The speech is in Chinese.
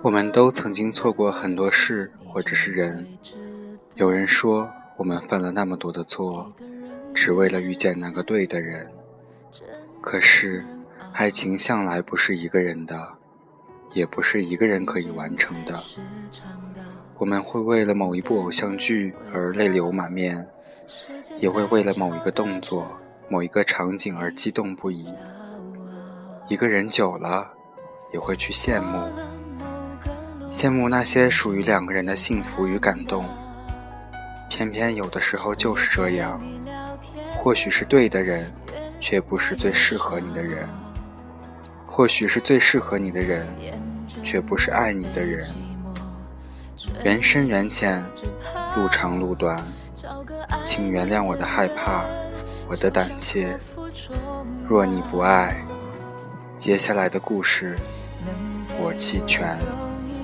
我们都曾经错过很多事，或者是人。有人说，我们犯了那么多的错，只为了遇见那个对的人。可是，爱情向来不是一个人的，也不是一个人可以完成的。我们会为了某一部偶像剧而泪流满面，也会为了某一个动作、某一个场景而激动不已。一个人久了，也会去羡慕。羡慕那些属于两个人的幸福与感动，偏偏有的时候就是这样。或许是对的人，却不是最适合你的人；或许是最适合你的人，却不是爱你的人。缘深缘浅，路长路短，请原谅我的害怕，我的胆怯。若你不爱，接下来的故事，我弃权。